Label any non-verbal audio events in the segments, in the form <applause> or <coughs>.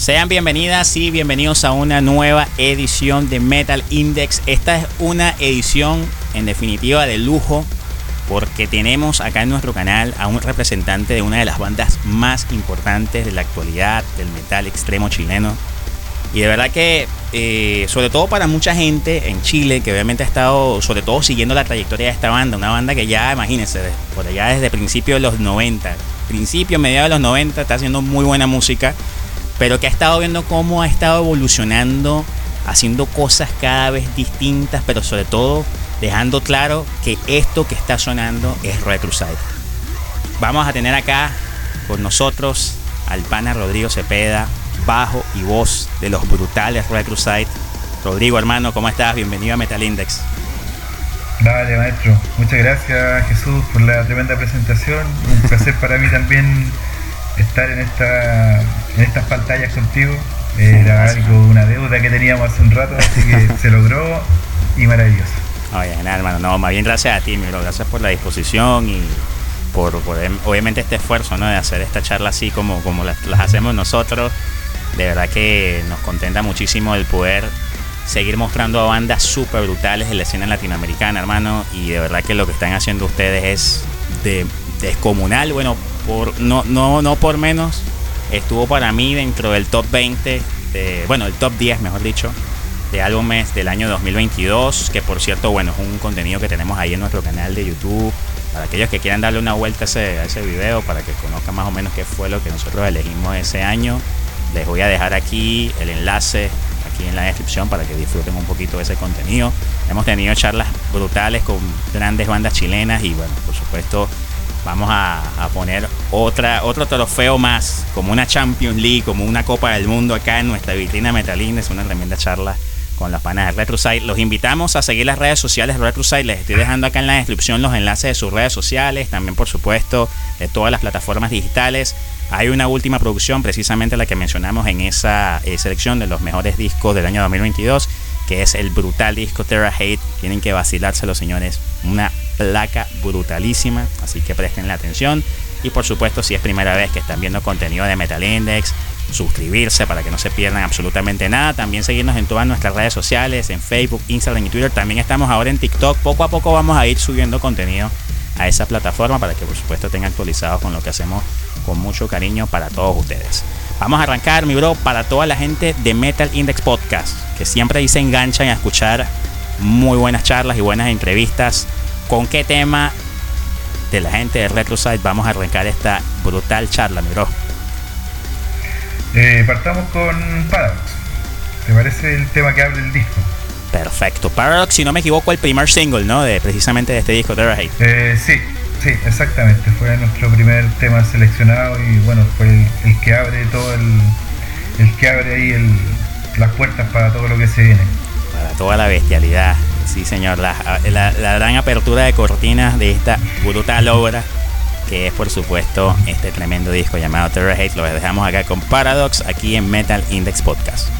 Sean bienvenidas y bienvenidos a una nueva edición de Metal Index. Esta es una edición en definitiva de lujo porque tenemos acá en nuestro canal a un representante de una de las bandas más importantes de la actualidad del metal extremo chileno. Y de verdad que, eh, sobre todo para mucha gente en Chile, que obviamente ha estado, sobre todo siguiendo la trayectoria de esta banda, una banda que ya, imagínense, por allá desde principios de los 90, principio, mediados de los 90, está haciendo muy buena música pero que ha estado viendo cómo ha estado evolucionando, haciendo cosas cada vez distintas, pero sobre todo dejando claro que esto que está sonando es Red Crusade. Vamos a tener acá con nosotros al pana Rodrigo Cepeda, bajo y voz de los brutales Red Crusade. Rodrigo, hermano, ¿cómo estás? Bienvenido a Metal Index. Dale, maestro. Muchas gracias, Jesús, por la tremenda presentación. Un placer para mí también estar en, esta, en estas pantallas contigo. Era algo, una deuda que teníamos hace un rato, así que <laughs> se logró y maravilloso. Oye, nada, hermano, no, más bien gracias a ti, Miro, gracias por la disposición y por, em, obviamente este esfuerzo ¿no? de hacer esta charla así como, como las, hacemos nosotros. De verdad que nos contenta muchísimo el poder seguir mostrando a bandas súper brutales de la escena latinoamericana, hermano. Y de verdad que lo que están haciendo ustedes es de descomunal. Bueno, no, no, no por menos, estuvo para mí dentro del top 20, de, bueno, el top 10, mejor dicho, de álbumes del año 2022, que por cierto, bueno, es un contenido que tenemos ahí en nuestro canal de YouTube. Para aquellos que quieran darle una vuelta a ese, a ese video, para que conozcan más o menos qué fue lo que nosotros elegimos ese año, les voy a dejar aquí el enlace aquí en la descripción para que disfruten un poquito de ese contenido. Hemos tenido charlas brutales con grandes bandas chilenas y bueno, por supuesto vamos a, poner otra, otro trofeo más, como una Champions League, como una Copa del Mundo acá en nuestra vitrina Metalín. Es una tremenda charla con las panas de RetroSite. Los invitamos a seguir las redes sociales de RetroSite. Les estoy dejando acá en la descripción los enlaces de sus redes sociales, también por supuesto de todas las plataformas digitales. Hay una última producción, precisamente la que mencionamos en esa eh, selección de los mejores discos del año 2022, que es el brutal disco Terra Hate. Tienen que vacilárselo, señores. Una placa brutalísima, así que presten la atención. Y por supuesto, si es primera vez que están viendo contenido de Metal Index, suscribirse para que no se pierdan absolutamente nada. También seguirnos en todas nuestras redes sociales, en Facebook, Instagram y Twitter. También estamos ahora en TikTok. Poco a poco vamos a ir subiendo contenido a esa plataforma para que por supuesto estén actualizados con lo que hacemos con mucho cariño para todos ustedes. Vamos a arrancar, mi bro, para toda la gente de Metal Index Podcast, que siempre se enganchan a escuchar muy buenas charlas y buenas entrevistas ¿Con qué tema de la gente de RetroSite vamos a arrancar esta brutal charla, mi bro? Eh, partamos con Paradox. ¿Te parece el tema que abre el disco? Perfecto. Paradox, si no me equivoco, el primer single, ¿no? De precisamente de este disco, Terra Hate. Eh, sí, sí, exactamente. Fue nuestro primer tema seleccionado y bueno, fue el, que abre todo el, el que abre ahí las puertas para todo lo que se viene. Para toda la bestialidad. Sí, señor, la, gran apertura de cortinas de esta brutal obra, que es por supuesto este tremendo disco llamado Terror Hate. Lo dejamos acá con Paradox, aquí en Metal Index Podcast.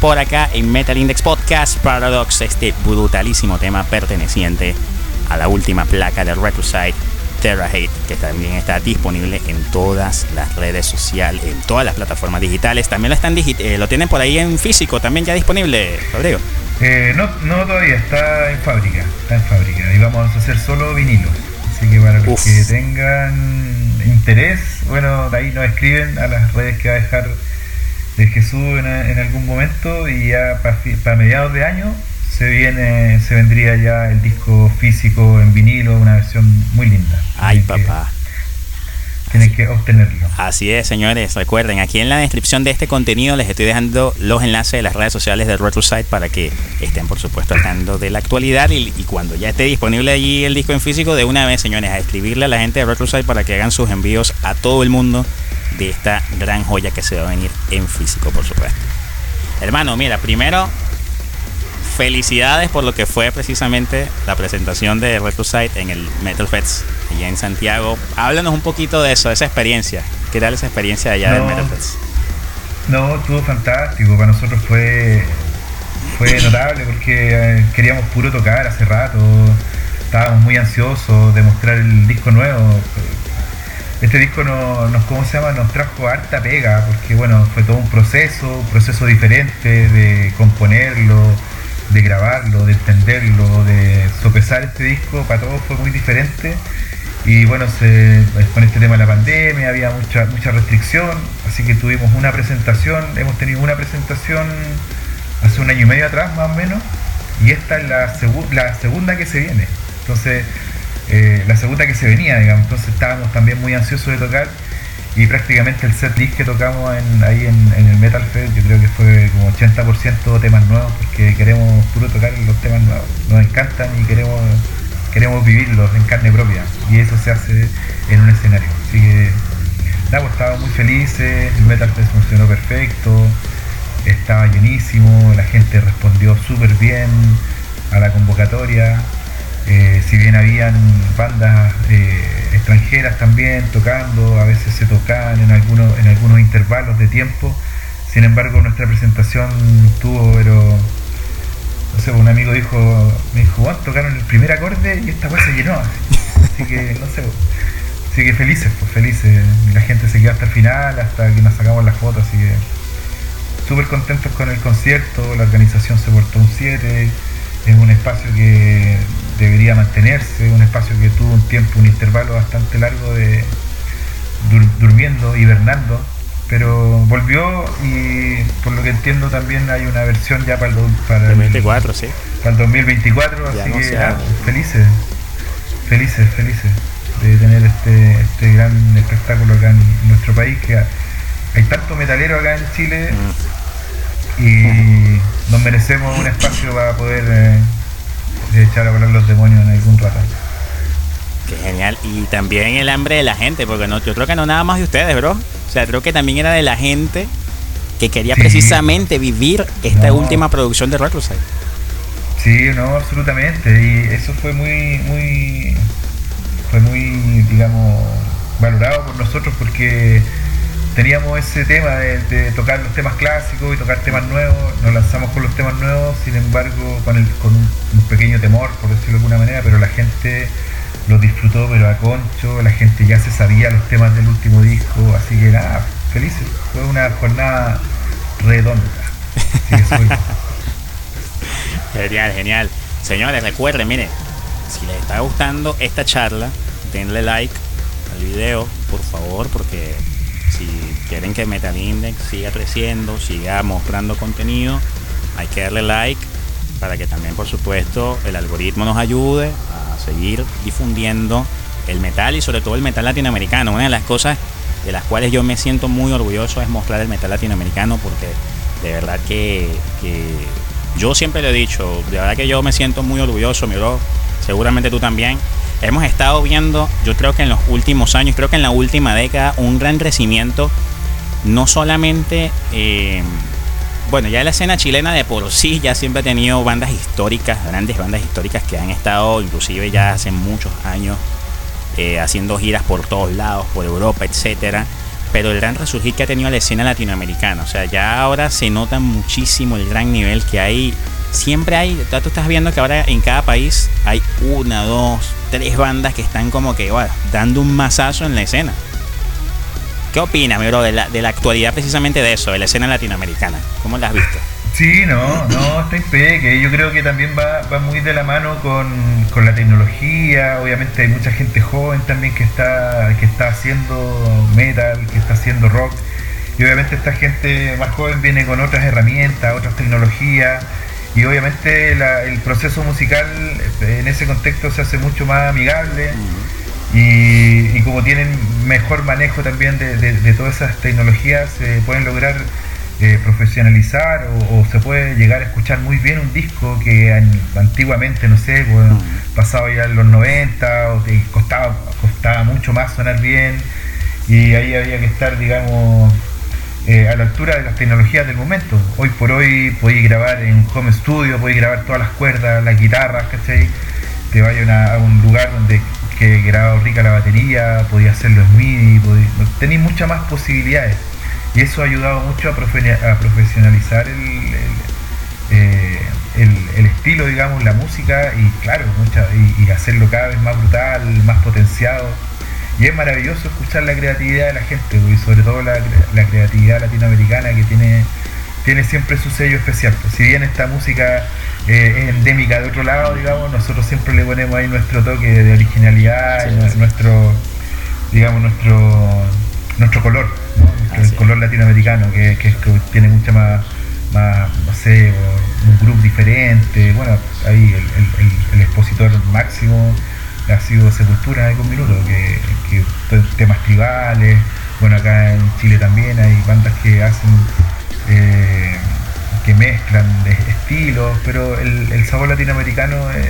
Por acá en Metal Index Podcast Paradox, este brutalísimo tema perteneciente a la última placa de Retrosite Terra Hate, que también está disponible en todas las redes sociales, en todas las plataformas digitales. También lo están eh, lo tienen por ahí en físico, también ya disponible, Rodrigo. Eh, no, no todavía, está en fábrica, está en fábrica. Y vamos a hacer solo vinilo. Así que para los que tengan interés, bueno, de ahí nos escriben a las redes que va a dejar de Jesús en, en algún momento y ya para, mediados de año se viene, se vendría ya el disco físico en vinilo, una versión muy linda. Ay, papá. tienen que obtenerlo. Así es, señores. Recuerden, aquí en la descripción de este contenido les estoy dejando los enlaces de las redes sociales de RetroSite para que estén, por supuesto, hablando de la actualidad. Y, cuando ya esté disponible allí el disco en físico, de una vez, señores, a escribirle a la gente de RetroSite para que hagan sus envíos a todo el mundo de esta gran joya que se va a venir en físico, por supuesto. Hermano, mira, primero felicidades por lo que fue precisamente la presentación de Site en el Metal Fest allá en Santiago. Háblanos un poquito de eso, de esa experiencia. ¿Qué tal esa experiencia allá del Metal Fest? No, estuvo fantástico. Para nosotros fue, fue <coughs> notable porque eh, queríamos puro tocar hace rato. Estábamos muy ansiosos de mostrar el disco nuevo. Este disco nos, ¿cómo se llama? Nos trajo harta pega porque bueno, fue todo un proceso, un proceso diferente de componerlo, de grabarlo, de entenderlo, de sopesar este disco, para todos fue muy diferente. Y bueno, se, con este tema de la pandemia había mucha, mucha restricción, así que tuvimos una presentación, hemos tenido una presentación hace un año y medio atrás más o menos, y esta es la, la segunda que se viene. Entonces, eh, la segunda que se venía, digamos, entonces estábamos también muy ansiosos de tocar y prácticamente el set list que tocamos ahí en, el Metal Fest yo creo que fue como 80% temas nuevos porque queremos puro tocar los temas nuevos, nos encantan y queremos queremos vivirlos en carne propia. Y eso se hace en un escenario. Así que nada, pues, estábamos muy felices el Metal Fest funcionó perfecto estaba llenísimo la gente respondió súper bien a la convocatoria eh, si bien habían bandas eh, extranjeras también tocando, a veces se tocaban en algunos, en algunos intervalos de tiempo, sin embargo nuestra presentación tuvo, pero no sé, un amigo dijo, me dijo, tocaron el primer acorde y esta cosa se llenó, así que no sé, así que felices, pues felices, la gente se quedó hasta el final, hasta que nos sacamos las fotos, así que súper contentos con el concierto, la organización se portó un 7, es un espacio que debería mantenerse, un espacio que tuvo un tiempo, un intervalo bastante largo de durmiendo, hibernando, pero volvió y por lo que entiendo también hay una versión ya para el, para 2024, sí. Para el 2024, así que felices, felices, felices de tener este, este gran espectáculo acá en nuestro país que hay tanto metalero acá en Chile mm. y nos merecemos un espacio para poder eh, de echar a volar los demonios en algún rato. Qué genial. Y también el hambre de la gente, porque no, yo creo que no nada más de ustedes, bro. O sea, creo que también era de la gente que quería precisamente vivir esta última producción de Recluside. Sí, no, absolutamente. Y eso fue muy, muy, fue muy, digamos, valorado por nosotros porque teníamos ese tema de, tocar los temas clásicos y tocar temas nuevos, nos lanzamos con los temas nuevos, sin embargo con, el, con un, pequeño temor, por decirlo de alguna manera, pero la gente lo disfrutó, pero a concho, la gente ya se sabía los temas del último disco, así que nada, felices, fue una jornada redonda. <laughs> genial, genial. Señores, recuerden, miren, si les está gustando esta charla, denle like al video, por favor, porque si quieren que Metal Index siga creciendo, siga mostrando contenido, hay que darle like para que también, por supuesto, el algoritmo nos ayude a seguir difundiendo el metal y sobre todo el metal latinoamericano. Una de las cosas de las cuales yo me siento muy orgulloso es mostrar el metal latinoamericano porque de verdad que, yo siempre lo he dicho, de verdad que yo me siento muy orgulloso, mi bro, seguramente tú también hemos estado viendo, yo creo que en los últimos años, creo que en la última década, un gran crecimiento, no solamente, eh, bueno, ya la escena chilena de por sí ya siempre ha tenido bandas históricas, grandes bandas históricas que han estado inclusive ya hace muchos años eh, haciendo giras por todos lados, por Europa, etcétera. pero el gran resurgir que ha tenido la escena latinoamericana. O sea, ya ahora se nota muchísimo el gran nivel que hay. Siempre hay, tú estás viendo que ahora en cada país hay una, dos, tres bandas que están como que dando un masazo en la escena. ¿Qué opinas, mi bro, de la, de la actualidad precisamente de eso, de la escena latinoamericana? ¿Cómo la has visto? Sí, no, no, está que yo creo que también va, va muy de la mano con, con, la tecnología, obviamente hay mucha gente joven también que está, que está haciendo metal, que está haciendo rock, y obviamente esta gente más joven viene con otras herramientas, otras tecnologías, y obviamente el proceso musical en ese contexto se hace mucho más amigable. Y, como tienen mejor manejo también de, de todas esas tecnologías, se pueden lograr eh, profesionalizar o, se puede llegar a escuchar muy bien un disco que antiguamente, no sé, bueno, mm. pasado ya en los 90 o que costaba, costaba mucho más sonar bien y ahí había que estar, digamos, eh, a la altura de las tecnologías del momento. Hoy por hoy podéis grabar en home studio, podéis grabar todas las cuerdas, las guitarras, ¿cachai? Te vayan a, un lugar donde que grabado rica la batería, podéis hacerlo en MIDI, tenéis muchas más posibilidades y eso ha ayudado mucho a, profesionalizar eh, el, el, estilo, digamos, la música y claro, mucha, y, hacerlo cada vez más brutal, más potenciado. Y es maravilloso escuchar la creatividad de la gente, y sobre todo la, creatividad latinoamericana que tiene, tiene siempre su sello especial. Pues, si bien esta música eh, es endémica de otro lado, digamos, nosotros siempre le ponemos ahí nuestro toque de originalidad, nuestro, digamos, nuestro, nuestro color el color latinoamericano, que, que, tiene mucha más, más, no sé, un grupo diferente. Bueno, ahí el, expositor máximo ha sido Sepultura en algún minuto, que, que temas tribales. Bueno, acá en Chile también hay bandas que hacen. Eh, que mezclan de estilos, pero el, sabor latinoamericano es,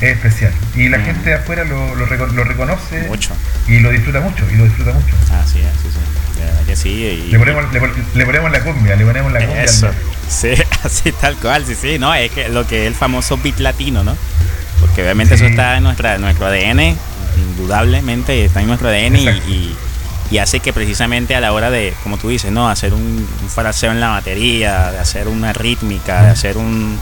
especial. Y la mm. gente de afuera lo, lo, reconoce mucho. y lo disfruta mucho, y lo disfruta mucho. Así es, sí, sí sí. Le, ponemos, le, ponemos la cumbia, le ponemos la cumbia. Eso. Sí, <laughs> así tal cual, sí, sí, no, es que lo que es el famoso beat latino, ¿no? Porque obviamente eso está en nuestra, nuestro ADN, indudablemente está en nuestro ADN y, y, hace que precisamente a la hora de, como tú dices, ¿no? Hacer un, un fraseo en la batería, de hacer una rítmica, de hacer un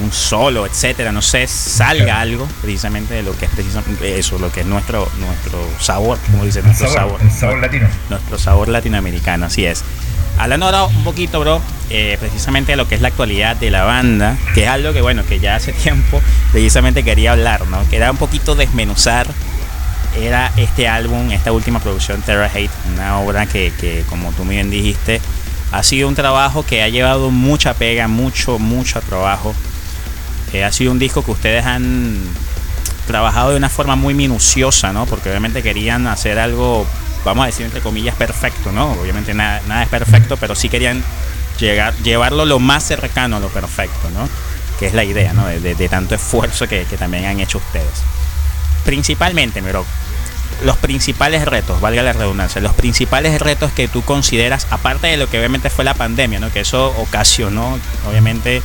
un solo, etcétera, no sé, salga algo precisamente de lo que es precisamente eso, lo que es nuestro nuestro sabor, como dice, nuestro sabor, el sabor latino. Nuestro sabor latinoamericano, así es. Hablando ahora un poquito, bro, eh, precisamente de lo que es la actualidad de la banda, que es algo que, bueno, que ya hace <laughs> tiempo precisamente quería hablar, ¿no? Que era un poquito desmenuzar, era este álbum, esta última producción, Terra Hate, una obra que, que, como tú bien dijiste, ha sido un trabajo que ha llevado mucha pega, mucho, mucho trabajo ha sido un disco que ustedes han trabajado de una forma muy minuciosa, ¿no? Porque obviamente querían hacer algo, vamos a decir entre comillas, perfecto, ¿no? Obviamente nada, nada es perfecto, pero sí querían llegar, llevarlo lo más cercano a lo perfecto, ¿no? Que es la idea, ¿no? De, tanto esfuerzo que, también han hecho ustedes. Principalmente, pero los principales retos, valga la redundancia, los principales retos que tú consideras, aparte de lo que obviamente fue la pandemia, ¿no? Que eso ocasionó, obviamente,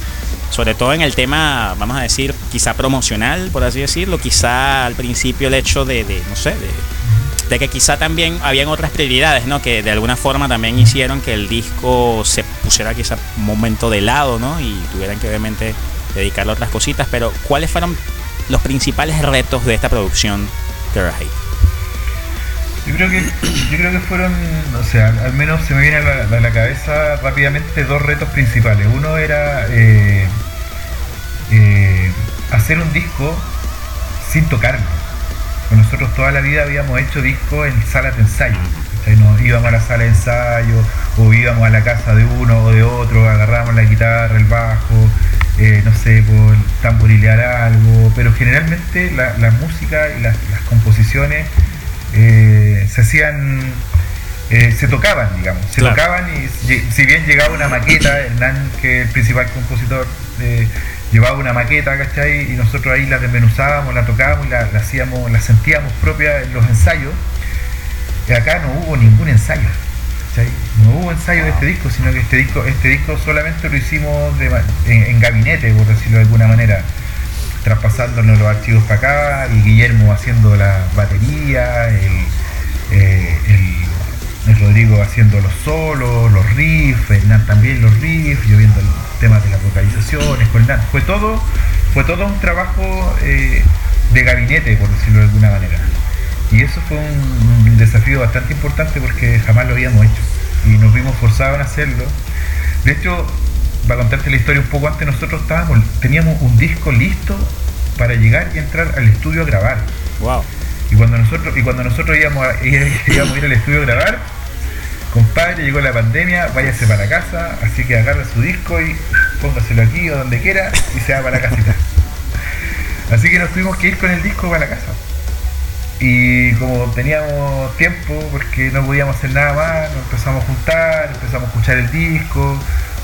sobre todo en el tema, vamos a decir, quizá promocional, por así decirlo, quizá al principio el hecho de, no sé, de, que quizá también habían otras prioridades, ¿no? Que de alguna forma también hicieron que el disco se pusiera quizá un momento de lado, ¿no? Y tuvieran que obviamente dedicarle a otras cositas, pero ¿cuáles fueron los principales retos de esta producción de Yo creo que yo creo que fueron, o sea, al menos se me viene a la, cabeza rápidamente dos retos principales. Uno era eh, eh, hacer un disco sin tocarlo. Nosotros toda la vida habíamos hecho discos en salas de ensayo. Nos íbamos a la sala de ensayo o íbamos a la casa de uno o de otro, agarramos la guitarra, el bajo, eh, no sé, por tamborilear algo, pero generalmente la, música y las, composiciones eh, se hacían, eh, se tocaban, digamos, se tocaban y si bien llegaba una maqueta, Hernán, que es el principal compositor, llevaba una maqueta, ¿cachai? Y nosotros ahí la desmenuzábamos, la tocábamos y la, hacíamos, la sentíamos propia en los ensayos. Acá no hubo ningún ensayo. No hubo ensayo de este disco, sino que este disco, este disco solamente lo hicimos en, gabinete, por decirlo de alguna manera, traspasándonos los archivos para acá, y Guillermo haciendo la batería, el, eh, Rodrigo haciendo los solos, los riffs, Hernán también los riffs, yo viendo el tema de las vocalizaciones, con Fue todo, fue todo un trabajo eh, de gabinete, por decirlo de alguna manera. Y eso fue un, desafío bastante importante porque jamás lo habíamos hecho. Y nos vimos forzados en hacerlo. De hecho, para contarte la historia un poco antes, nosotros estábamos, teníamos un disco listo para llegar y entrar al estudio a grabar. Wow. Y cuando nosotros, y cuando nosotros íbamos a, <laughs> íbamos a ir al estudio a grabar, compadre, llegó la pandemia, váyase para casa, así que agarre su disco y póngaselo aquí o donde quiera y se va para la casita. <laughs> Así que nos tuvimos que ir con el disco para la casa. Y como teníamos tiempo, porque no podíamos hacer nada más, nos empezamos a juntar, empezamos a escuchar el disco.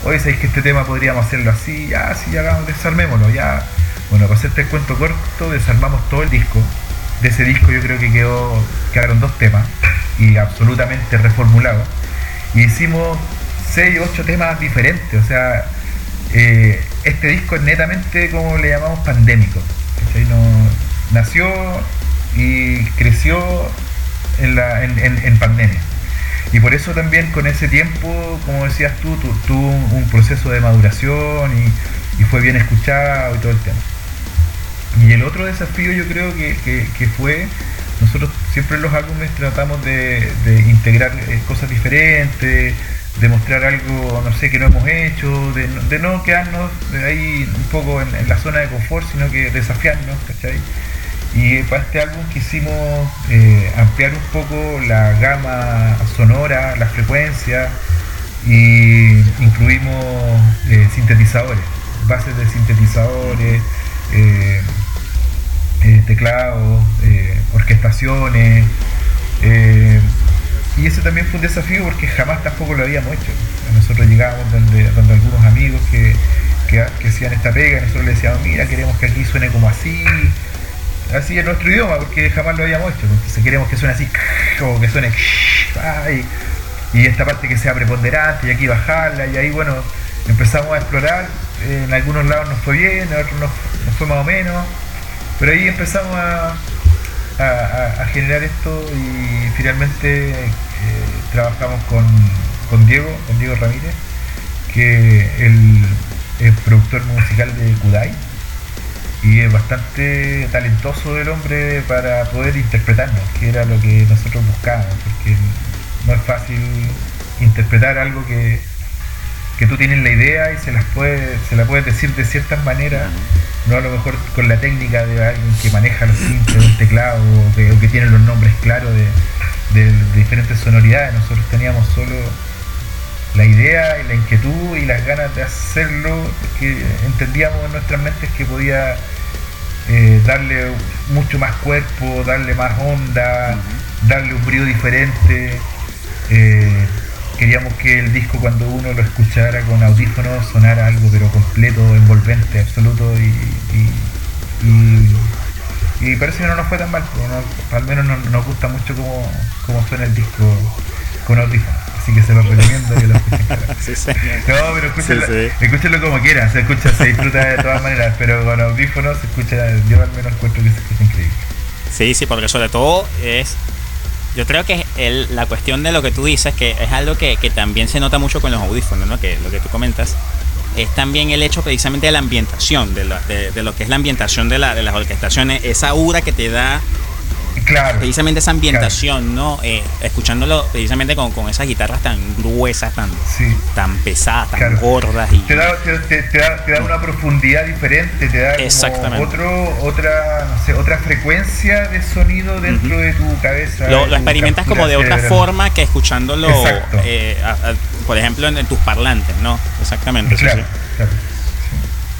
Hoy sabéis que este tema podríamos hacerlo así, ya, sí, ya desarmémoslo, ya. Bueno, para hacerte el cuento corto, desarmamos todo el disco. De ese disco yo creo que quedó, quedaron dos temas y absolutamente reformulados. Y hicimos seis o ocho temas diferentes, o sea, eh, este disco es netamente como le llamamos pandémico. Nació y creció en, la, en, pandemia. Y por eso también con ese tiempo, como decías tú, tuvo un, proceso de maduración y, fue bien escuchado y todo el tema. Y el otro desafío yo creo que, fue, nosotros siempre en los álbumes tratamos de, integrar eh, cosas diferentes, de mostrar algo, no sé, que no hemos hecho, de, no quedarnos ahí un poco en, la zona de confort, sino que desafiarnos, ¿cachai? Y para este álbum quisimos eh, ampliar un poco la gama sonora, la frecuencia, y incluimos eh, sintetizadores, bases de sintetizadores, teclados, orquestaciones. Y ese también fue un desafío porque jamás tampoco lo habíamos hecho. Nosotros llegábamos donde, algunos amigos que, hacían esta pega nosotros les decíamos, mira, queremos que aquí suene como así, así en nuestro idioma, porque jamás lo habíamos hecho. Entonces queremos que suene así, como que suene, y, esta parte que sea preponderante y aquí bajarla, y ahí bueno, empezamos a explorar. En algunos lados nos fue bien, en otros nos, fue más o menos, pero ahí empezamos a, a generar esto y finalmente trabajamos con, Diego, con Diego Ramírez, que el, el productor musical de Kudai y es bastante talentoso el hombre para poder interpretarnos, que era lo que nosotros buscábamos, porque no es fácil interpretar algo que, que tú tienes la idea y se las puede, se la puedes decir de ciertas maneras, no a lo mejor con la técnica de alguien que maneja los cintos de un teclado o que, o que tiene los nombres claros de, de, diferentes sonoridades. Nosotros teníamos solo la idea y la inquietud y las ganas de hacerlo, que entendíamos en nuestras mentes que podía eh, darle mucho más cuerpo, darle más onda, darle un brillo diferente. Eh, queríamos que el disco cuando uno lo escuchara con audífonos sonara algo pero completo, envolvente, absoluto y, y y parece que no nos fue tan mal, al menos nos, gusta mucho cómo, cómo, suena el disco con audífonos. Así que se lo recomiendo que lo escuchen. <laughs> no, pero escúchenlo, como quieran, se escucha, se disfruta de todas maneras, pero con audífonos se escucha, yo al menos encuentro que se escucha increíble. Sí, sí, porque sobre todo es yo creo que el, la cuestión de lo que tú dices, que es algo que, que, también se nota mucho con los audífonos, ¿no? que lo que tú comentas, es también el hecho precisamente de la ambientación, de, de, lo que es la ambientación de, la, de las orquestaciones, esa aura que te da Claro, precisamente esa ambientación, ¿no? Eh, escuchándolo precisamente con, con, esas guitarras tan gruesas, tan, tan pesadas, tan gordas. Y... Te, da, te, da, te, da, una profundidad diferente, te da otro, otra, no sé, otra frecuencia de sonido dentro de tu cabeza. Lo, experimentas como de otra forma que escuchándolo, eh, por ejemplo, en, tus parlantes, ¿no? Exactamente. Claro.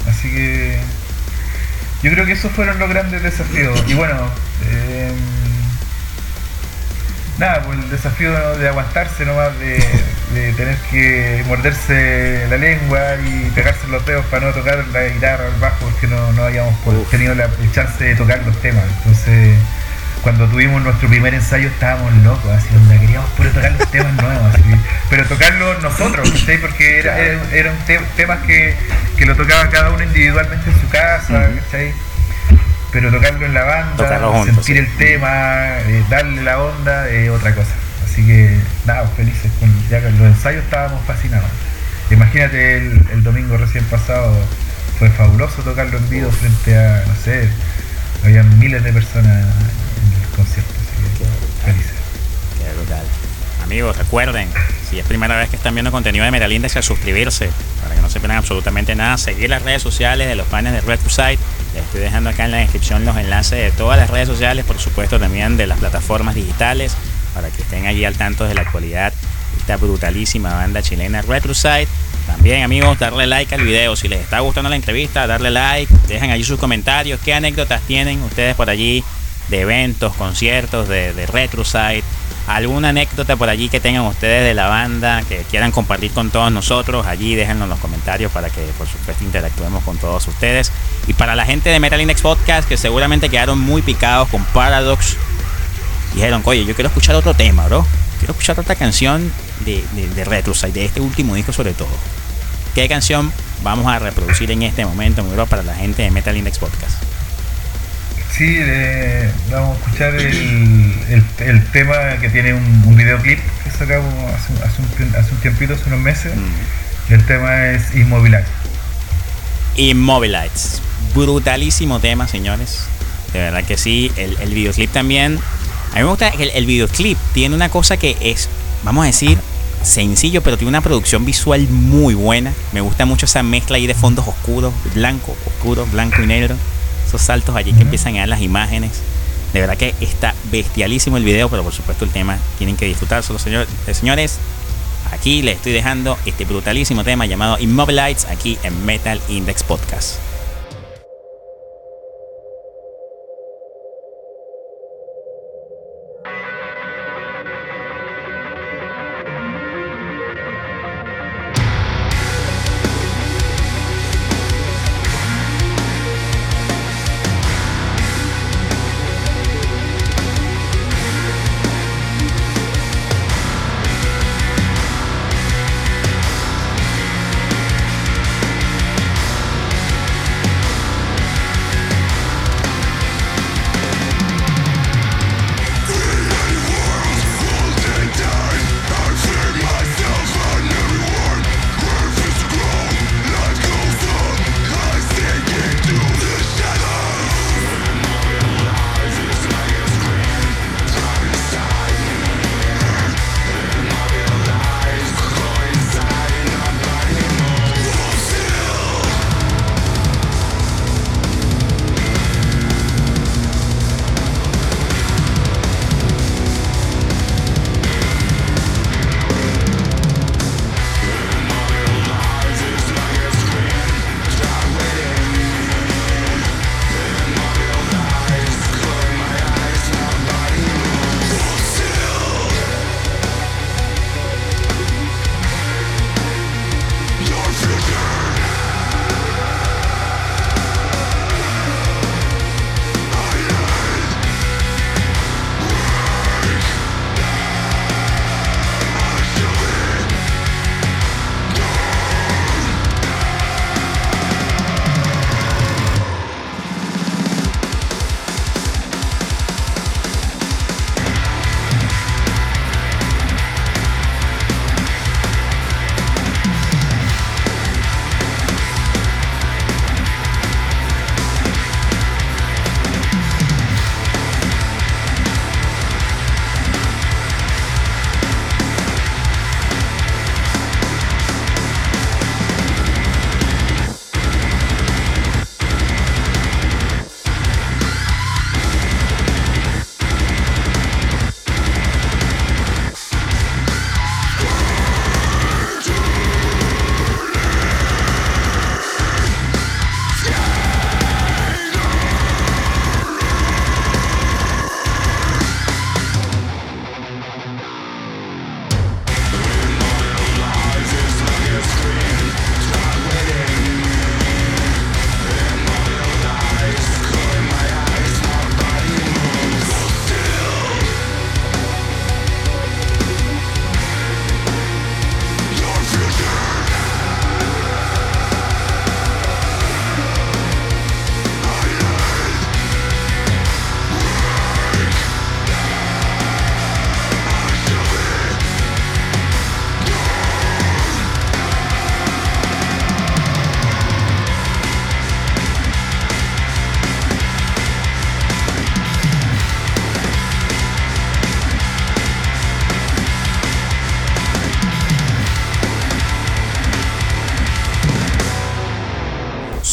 Así que yo creo que esos fueron los grandes desafíos. Y bueno, eh, nada, pues el desafío de aguantarse nomás, de, tener que morderse la lengua y pegarse los dedos para no tocar la guitarra o el bajo porque no, no habíamos tenido la, chance de tocar los temas. Entonces, cuando tuvimos nuestro primer ensayo estábamos locos, así donde queríamos puro tocar los temas nuevos, pero tocarlos nosotros, porque era, eran temas que, que lo tocaba cada uno individualmente en su casa, pero tocarlo en la banda, sentir el tema, eh, darle la onda, es otra cosa. Así que nada, felices con ya con los ensayos estábamos fascinados. Imagínate el, domingo recién pasado, fue fabuloso tocarlo en vivo frente a, no sé, había miles de personas Amigos, recuerden, si es primera vez que están viendo contenido de Metal Index, a suscribirse para que no se pierdan absolutamente nada. Seguir las redes sociales de los panes de RetroSite. Les estoy dejando acá en la descripción los enlaces de todas las redes sociales, por supuesto también de las plataformas digitales, para que estén allí al tanto de la actualidad esta brutalísima banda chilena RetroSite. También amigos, darle like al video. Si les está gustando la entrevista, darle like, dejen allí sus comentarios. ¿Qué anécdotas tienen ustedes por allí de eventos, conciertos de, de RetroSite? alguna anécdota por allí que tengan ustedes de la banda que quieran compartir con todos nosotros, allí déjenlo en los comentarios para que por supuesto interactuemos con todos ustedes. Y para la gente de Metal Index Podcast que seguramente quedaron muy picados con Paradox, dijeron, oye, yo quiero escuchar otro tema, bro. Quiero escuchar otra canción de, de, de de este último disco sobre todo. ¿Qué canción vamos a reproducir en este momento, bro, para la gente de Metal Index Podcast? Sí, eh, vamos a escuchar el, el, tema que tiene un, videoclip que sacamos hace, hace, un, hace un tiempito, hace unos meses. Mm. El tema es Immobilize. Immobilize. Brutalísimo tema, señores. De verdad que sí. El, el videoclip también. A mí me gusta que el, el videoclip tiene una cosa que es, vamos a decir, sencillo, pero tiene una producción visual muy buena. Me gusta mucho esa mezcla ahí de fondos oscuros, blanco, oscuro, blanco y negro esos saltos allí que empiezan a dar las imágenes. De verdad que está bestialísimo el video, pero por supuesto el tema tienen que disfrutárselo, señores. Eh, señores, aquí les estoy dejando este brutalísimo tema llamado Immobilites aquí en Metal Index Podcast.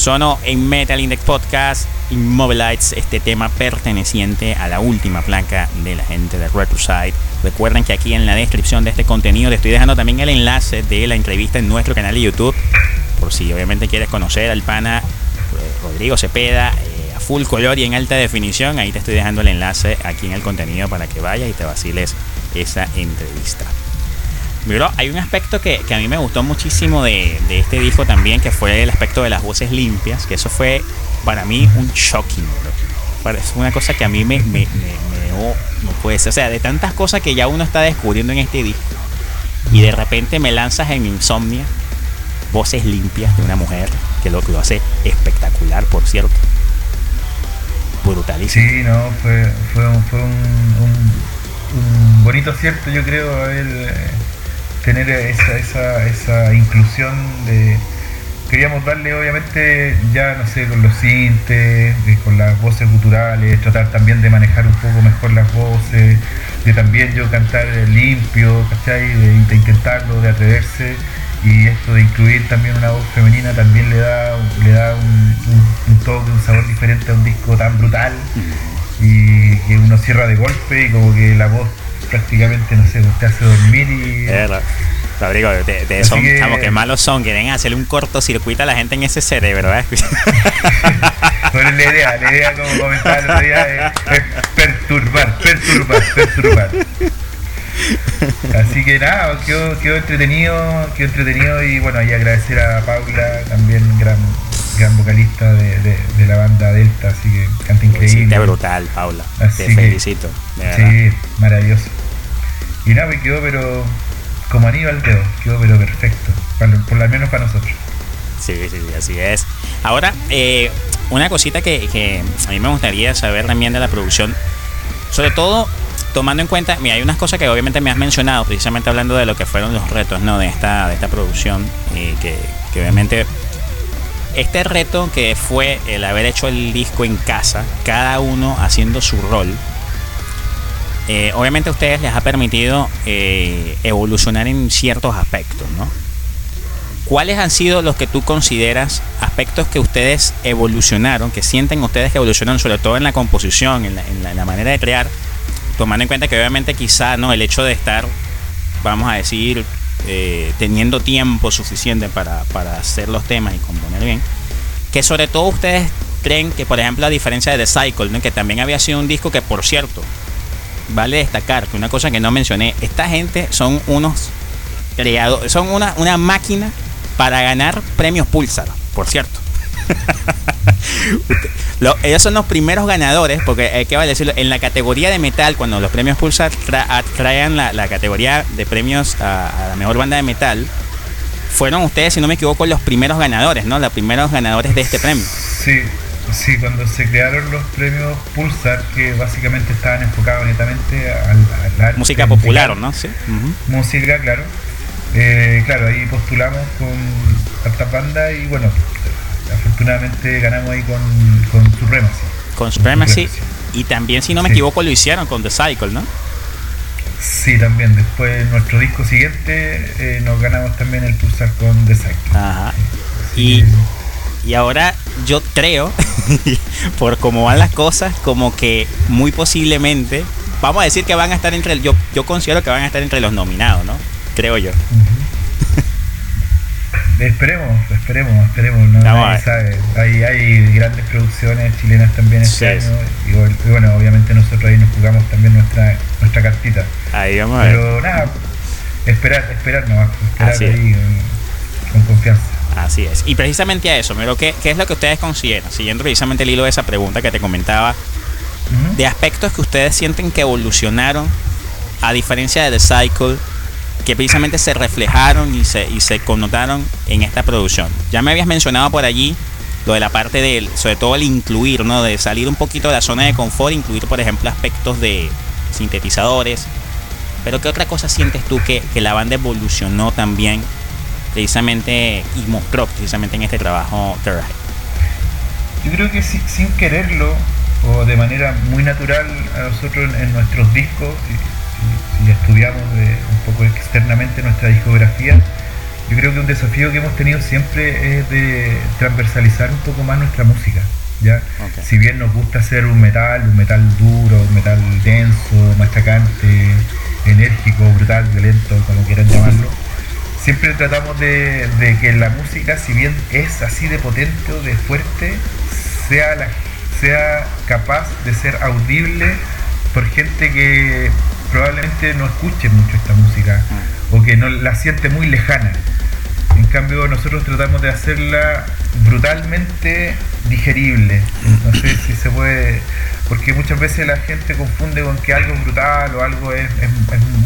Sonó en Metal Index Podcast Immobilites, este tema perteneciente a la última placa de la gente de Retroside. Recuerden que aquí en la descripción de este contenido te estoy dejando también el enlace de la entrevista en nuestro canal de YouTube. Por si obviamente quieres conocer al pana eh, Rodrigo Cepeda eh, a full color y en alta definición, ahí te estoy dejando el enlace aquí en el contenido para que vayas y te vaciles esa entrevista. Bro, hay un aspecto que, a mí me gustó muchísimo de, este disco también, que fue el aspecto de las voces limpias, que eso fue para mí un shocking, bro. Es una cosa que a mí me, me, no, puede ser. O sea, de tantas cosas que ya uno está descubriendo en este disco, y de repente me lanzas en Insomnia voces limpias de una mujer, que lo, lo hace espectacular, por cierto. Brutalísimo. Sí, no, fue, fue, un, fue un, bonito acierto, yo creo, haber. Tener esa, esa, esa inclusión de queríamos darle obviamente ya no sé con los sintes eh, con las voces culturales tratar también de manejar un poco mejor las voces de también yo cantar limpio ¿cachai? de, intentarlo de atreverse y esto de incluir también una voz femenina también le da le da un, toque un sabor diferente a un disco tan brutal y que uno cierra de golpe y como que la voz prácticamente, no sé, te hace dormir y... Rodrigo, de, de son, que, que malos son, quieren hacerle un cortocircuito a la gente en ese cerebro, ¿eh? <laughs> bueno, la idea, la idea como comentaba el otro día es, perturbar, perturbar, perturbar. Así que nada, quedó, quedó entretenido, quedó entretenido y bueno, ahí agradecer a Paula, también gran gran vocalista de, la banda Delta, así que canta increíble. brutal, Paula. Te felicito. sí, maravilloso. Y nada, me quedó, pero como Aníbal quedó, quedó, pero perfecto. por lo menos para nosotros. Sí, sí, sí, así es. Ahora, eh, una cosita que, que, a mí me gustaría saber también de la producción, sobre todo tomando en cuenta, mira, hay unas cosas que obviamente me has mencionado, precisamente hablando de lo que fueron los retos ¿no? de, esta, de esta producción, y que, que obviamente este reto que fue el haber hecho el disco en casa, cada uno haciendo su rol, eh, obviamente a ustedes les ha permitido eh, evolucionar en ciertos aspectos, ¿no? ¿Cuáles han sido los que tú consideras aspectos que ustedes evolucionaron, que sienten ustedes que evolucionaron, sobre todo en la composición, en la, manera de crear, tomando en cuenta que obviamente quizá no el hecho de estar, vamos a decir, eh, teniendo tiempo suficiente para, hacer los temas y componer bien, que sobre todo ustedes creen que, por ejemplo, a diferencia de The Cycle, que también había sido un disco que, por cierto, vale destacar que una cosa que no mencioné, esta gente son unos creados, son una, una máquina para ganar premios Pulsar, por cierto. <laughs> ellos son los primeros ganadores, porque hay que decirlo, en la categoría de metal, cuando los premios Pulsar traen la, categoría de premios a, la mejor banda de metal, fueron ustedes, si no me equivoco, los primeros ganadores, ¿no? Los primeros ganadores de este premio. Sí, sí, cuando se crearon los premios Pulsar, que básicamente estaban enfocados netamente al, Música popular, ¿no? Sí. Música, claro. Eh, claro, ahí postulamos con esta banda y bueno, afortunadamente ganamos ahí con, con Supremacy. Con Supremacy. Y también, si no me equivoco, lo hicieron con The Cycle, ¿no? Sí, también. Después, nuestro disco siguiente, eh, nos ganamos también el Pulsar con The Cycle. Ajá. y, y ahora yo creo, <laughs> por cómo van las cosas, como que muy posiblemente, vamos a decir que van a estar entre, yo, yo considero que van a estar entre los nominados, ¿no? Creo yo. Esperemos, esperemos, esperemos, no nadie sabe. Hay, hay grandes producciones chilenas también este año y, bueno, obviamente nosotros ahí nos jugamos también nuestra nuestra cartita. Ahí vamos a ver. Pero nada, esperar, esperar nomás, esperar ahí con, confianza. Así es. Y precisamente a eso, pero ¿qué, ¿qué, es lo que ustedes consideran? Siguiendo precisamente el hilo de esa pregunta que te comentaba, de aspectos que ustedes sienten que evolucionaron a diferencia de The Cycle que precisamente se reflejaron y se, y se connotaron en esta producción. Ya me habías mencionado por allí lo de la parte del, sobre todo el incluir, ¿no? De salir un poquito de la zona de confort, incluir, por ejemplo, aspectos de sintetizadores. Pero ¿qué otra cosa sientes tú que, la banda evolucionó también precisamente y mostró precisamente en este trabajo Yo creo que sin quererlo o de manera muy natural a nosotros en nuestros discos, estudiamos un poco externamente nuestra discografía, yo creo que un desafío que hemos tenido siempre es de transversalizar un poco más nuestra música. ¿ya? Si bien nos gusta hacer un metal, un metal duro, un metal denso, machacante, enérgico, brutal, violento, como quieran llamarlo, siempre tratamos de, que la música, si bien es así de potente o de fuerte, sea, la, sea capaz de ser audible por gente que probablemente no escuche mucho esta música o que no la siente muy lejana. En cambio, nosotros tratamos de hacerla brutalmente digerible. No sé si se puede, porque muchas veces la gente confunde con que algo es brutal o algo es,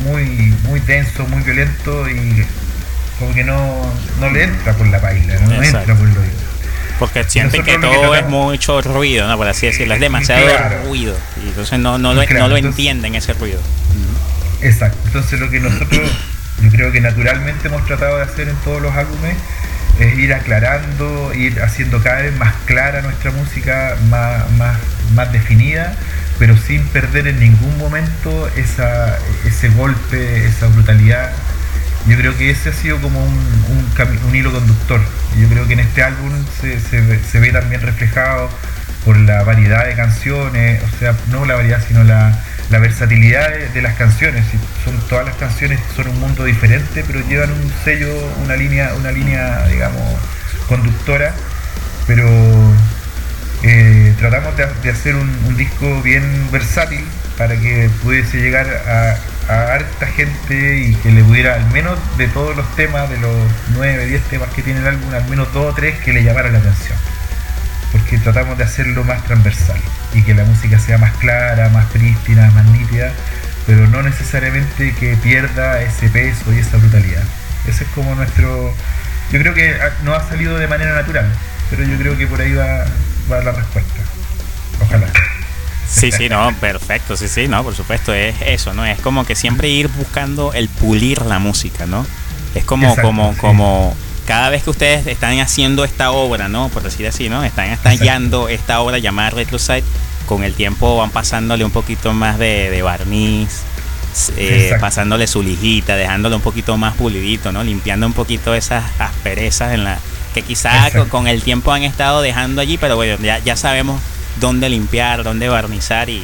muy, muy denso, muy violento y como que no, no le entra por la baila, no, entra por el oído. Porque sienten que todo es mucho ruido, ¿no? por así decirlo, es demasiado ruido. Y entonces no, no, lo, no lo entienden ese ruido. Exacto, entonces lo que nosotros yo creo que naturalmente hemos tratado de hacer en todos los álbumes es ir aclarando, ir haciendo cada vez más clara nuestra música, más, más, más definida, pero sin perder en ningún momento esa, ese golpe, esa brutalidad. Yo creo que ese ha sido como un, hilo conductor. Yo creo que en este álbum se, ve también reflejado por la variedad de canciones, o sea, no la variedad, sino la, la versatilidad de, las canciones. Son, todas las canciones son un mundo diferente, pero llevan un sello, una línea, una línea, digamos, conductora. Pero eh, tratamos de, hacer un, disco bien versátil para que pudiese llegar a, a harta gente y que le pudiera al menos de todos los temas, de los 9, 10 temas que tiene el álbum, al menos dos o tres que le llamaran la atención. Porque tratamos de hacerlo más transversal y que la música sea más clara, más prístina, más nítida, pero no necesariamente que pierda ese peso y esa brutalidad. Ese es como nuestro... Yo creo que no ha salido de manera natural, pero yo creo que por ahí va, va la respuesta. Ojalá. Sí, sí, no, perfecto, sí, sí, no, por supuesto, es eso, ¿no? Es como que siempre ir buscando el pulir la música, ¿no? Es como, como, como cada vez que ustedes están haciendo esta obra, ¿no? Por decir así, ¿no? Están estallando esta obra llamada Retrosite, con el tiempo van pasándole un poquito más de, barniz, eh, pasándole su lijita, dejándole un poquito más pulidito, ¿no? Limpiando un poquito esas asperezas en la que quizás con, el tiempo han estado dejando allí, pero bueno, ya, ya sabemos dónde limpiar, dónde barnizar y,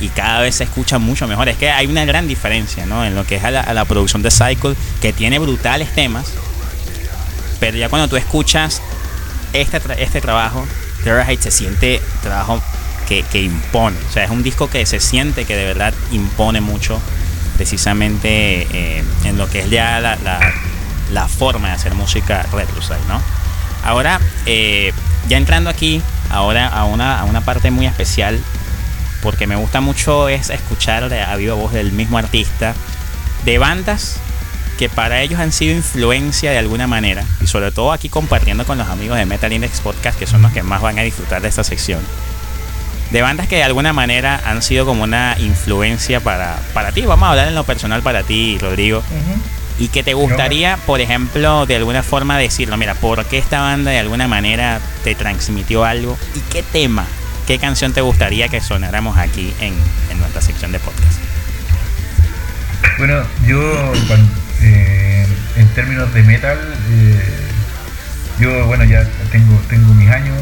y cada vez se escucha mucho mejor. Es que hay una gran diferencia, ¿no? En lo que es a la, a la producción de Cycle, que tiene brutales temas, pero ya cuando tú escuchas este, este trabajo, Terabyte se siente trabajo que, impone. O sea, es un disco que se siente que de verdad impone mucho precisamente eh, en lo que es ya la, forma de hacer música retro, ¿no? Ahora, eh, ya entrando aquí, ahora a una, a una parte muy especial, porque me gusta mucho es escuchar a viva voz del mismo artista, de bandas que para ellos han sido influencia de alguna manera, y sobre todo aquí compartiendo con los amigos de Metal Index Podcast, que son los que más van a disfrutar de esta sección, de bandas que de alguna manera han sido como una influencia para, para ti, vamos a hablar en lo personal para ti, Rodrigo, y que te gustaría, por ejemplo, de alguna forma decirlo, mira, ¿por qué esta banda de alguna manera te transmitió algo? ¿Y qué tema, qué canción te gustaría que sonáramos aquí en, en nuestra sección de podcast? Bueno, yo cuando, eh, en términos de metal, eh, yo bueno ya tengo, tengo mis años,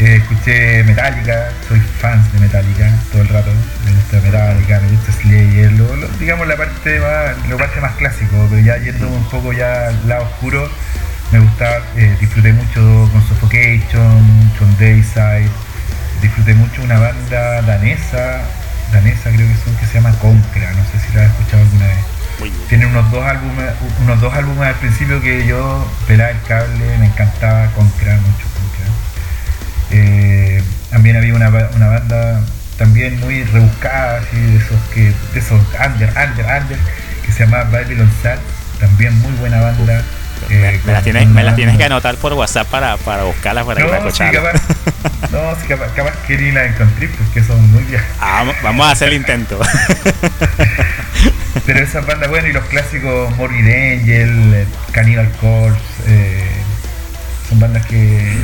eh, escuché Metallica, soy fan de Metallica todo el rato, me gusta Metallica, me gusta Slayer, digamos la parte más, lo parte más clásico, pero ya yendo un poco ya al lado oscuro, me gusta, disfruté mucho con Suffocation, con Dayside, disfruté mucho una banda danesa, danesa creo que son que se llama Concra, no sé si la has escuchado alguna vez. Tiene unos dos álbumes, unos dos álbumes al principio que yo pelaba el cable, me encantaba Concra, mucho. Eh, también había una, banda también muy rebuscada, así, de esos que, de esos under, under, under, que se llama Babylon Sad, también muy buena banda. Eh, me, la tienes, me la tienes que anotar por WhatsApp para, para buscarla para no, sí, capaz, <laughs> No, sí, capaz, capaz, que ni la encontré porque son muy viejas. Ah, vamos a hacer el intento. <laughs> Pero esas bandas, bueno, y los clásicos Morbid Angel, Cannibal Corpse, eh, son bandas que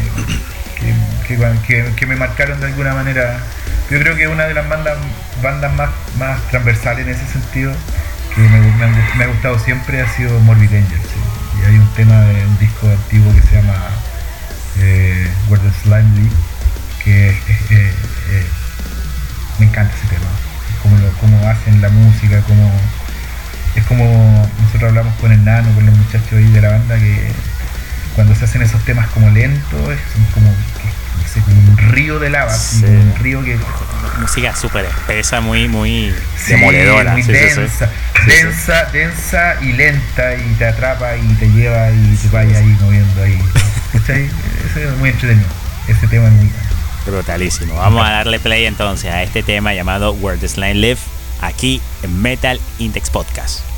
que, me marcaron de alguna manera. Yo creo que una de las bandas, bandas más, más transversales en ese sentido que me, ha gustado siempre ha sido Morbid Angel. Y hay un tema de un disco antiguo que se llama eh, Where the Slime Live, que me encanta ese tema. Cómo, lo, cómo hacen la música, cómo es como nosotros hablamos con el nano, con los muchachos ahí de la banda, que cuando se hacen esos temas como lentos, son como, un río de lava, un río que... Música súper espesa, muy, muy demoledora. Muy densa, densa, densa y lenta y te atrapa y te lleva y te vaya ahí moviendo ahí. Ese es muy entretenido, ese tema es muy Brutalísimo. Vamos a darle play entonces a este tema llamado Where the Slime Live aquí en Metal Index Podcast.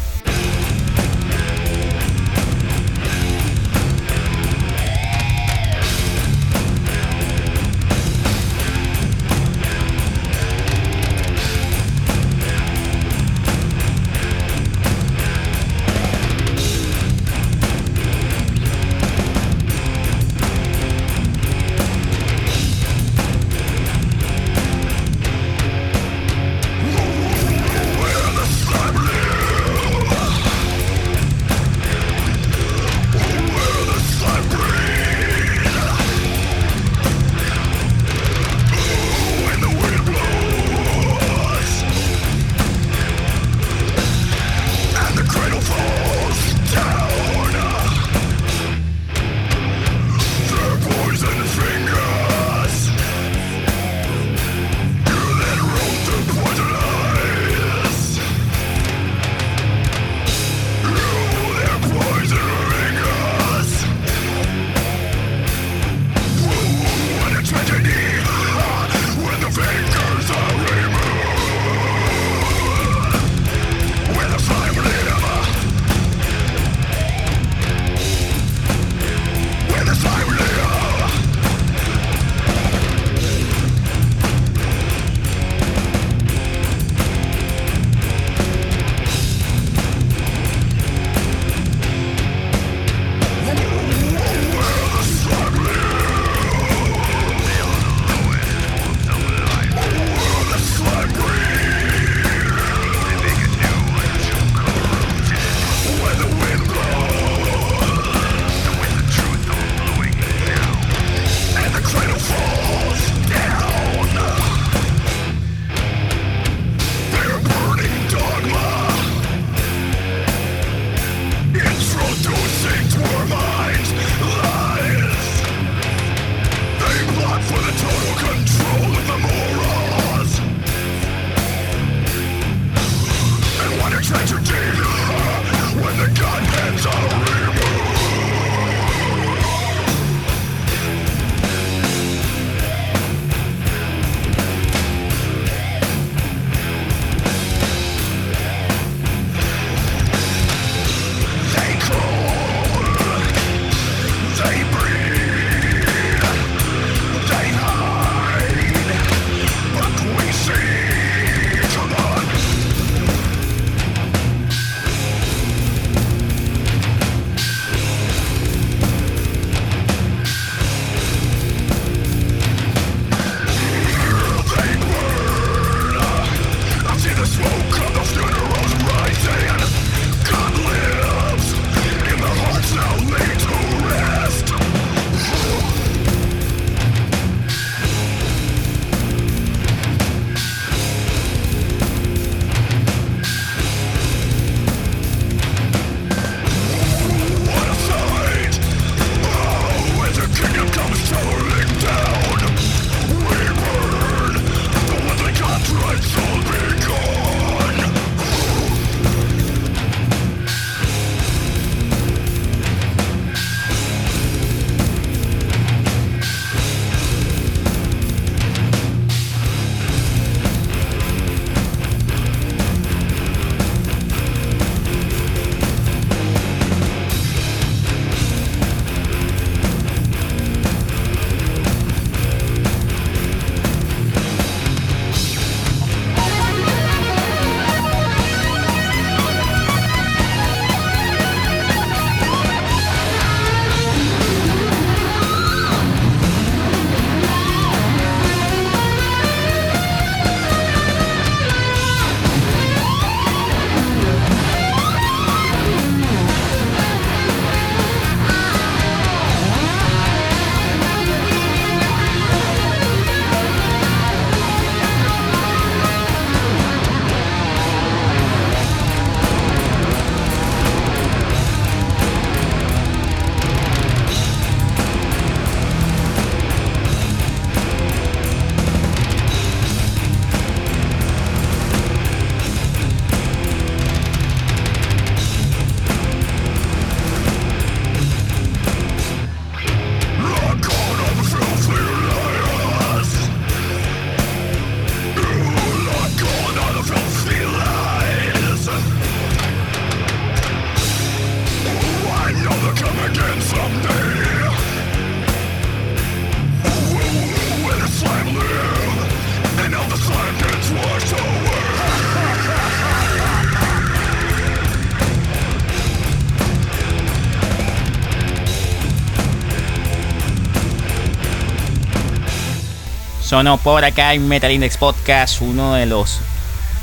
Sonó por acá en Metal Index Podcast, uno de los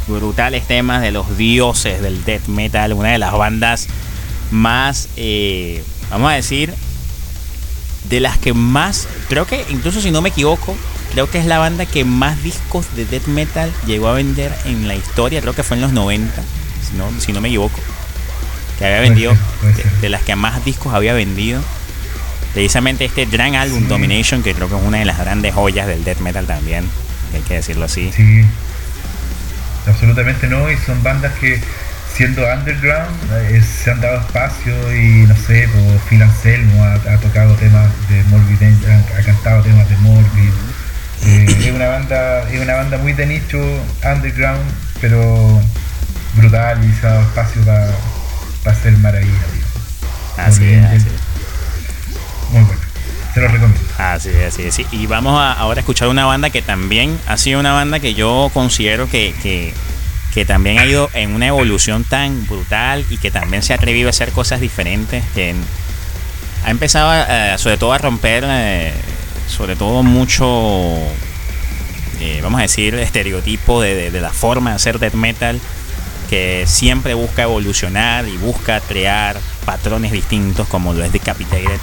brutales temas de los dioses del death metal, una de las bandas más, eh, vamos a decir, de las que más, creo que incluso si no me equivoco, creo que es la banda que más discos de death metal llegó a vender en la historia, creo que fue en los 90, si no, si no me equivoco, que había vendido, de, las que más discos había vendido. Precisamente este gran álbum Domination, que creo que es una de las grandes joyas del death metal también, hay que decirlo así. Sí, absolutamente no, y son bandas que siendo underground eh, se han dado espacio y no sé, pues, Phil Anselmo ha, tocado temas de Morbid, ha, cantado temas de Morbid. Eh, es una banda, es una banda muy de nicho, underground, pero brutal y se ha dado espacio para hacer maravillas. Así es, Muy bueno. Se lo recomiendo. Así es, así es. Y vamos a ahora a escuchar una banda que también ha sido una banda que yo considero que, que también ha ido en una evolución tan brutal y que también se ha atrevido a hacer cosas diferentes, que ha empezado sobre todo a romper, eh, sobre todo mucho, eh, vamos a decir, estereotipo de, de, la forma de hacer death metal, que siempre busca evolucionar y busca crear patrones distintos como lo es Decapitated.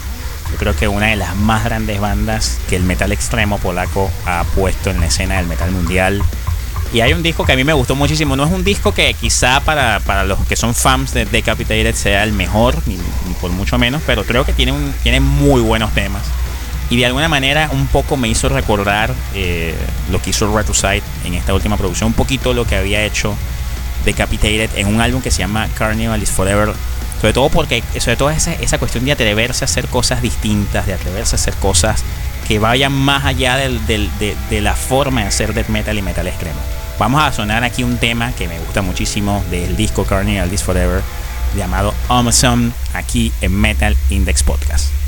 Yo creo que una de las más grandes bandas que el metal extremo polaco ha puesto en la escena del metal mundial y hay un disco que a mí me gustó muchísimo. No es un disco que quizá para, los que son fans de Decapitated sea el mejor, ni, por mucho menos, pero creo que tiene, un, tiene muy buenos temas. Y de alguna manera un poco me hizo recordar eh, lo que hizo Retrosite en esta última producción, un poquito lo que había hecho Decapitated en un álbum que se llama Carnival is Forever. Sobre todo porque, sobre todo esa, esa cuestión de atreverse a hacer cosas distintas, de atreverse a hacer cosas que vayan más allá de, la forma de hacer death metal y metal extremo. Vamos a sonar aquí un tema que me gusta muchísimo del disco Carnival This Forever llamado Amazon aquí en Metal Index Podcast.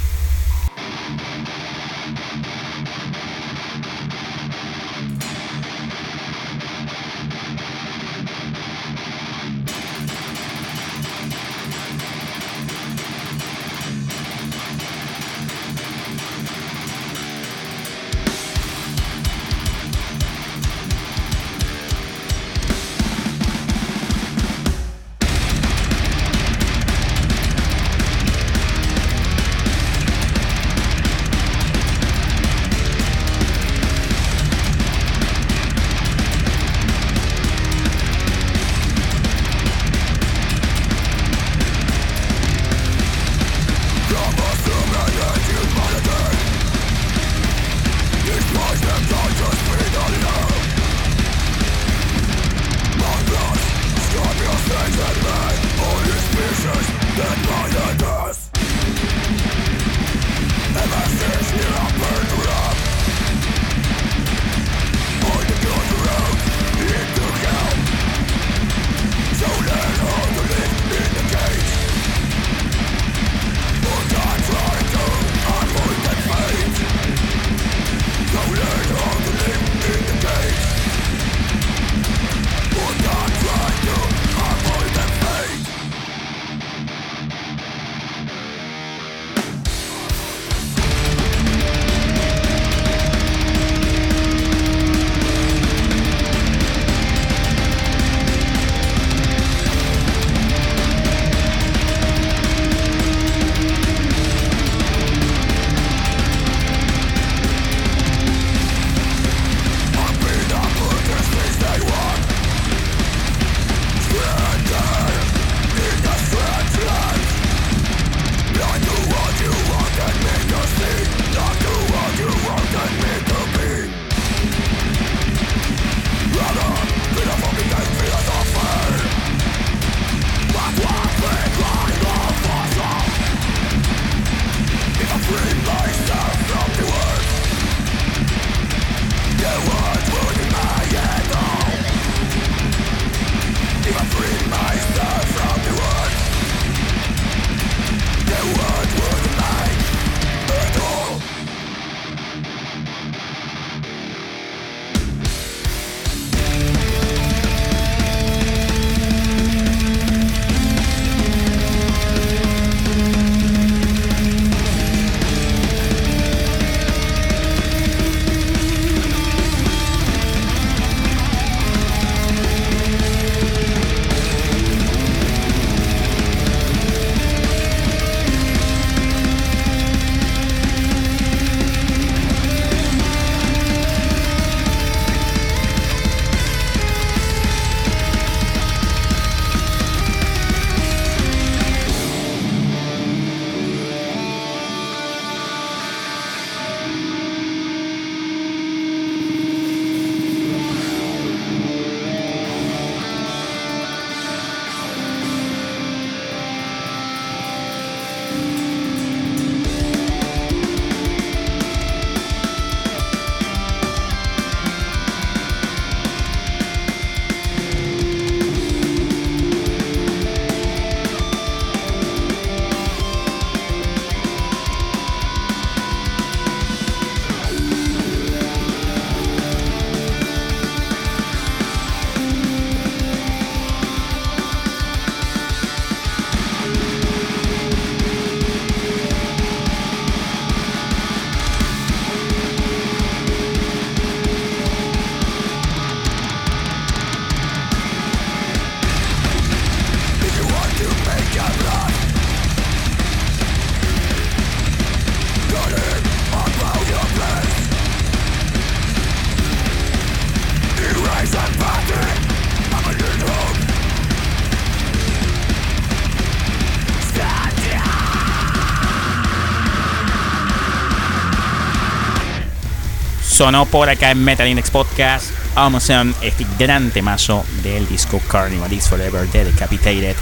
Sonó por acá en Metal Index Podcast. Amazon, este gran temazo del disco Carnival is Forever de Decapitated.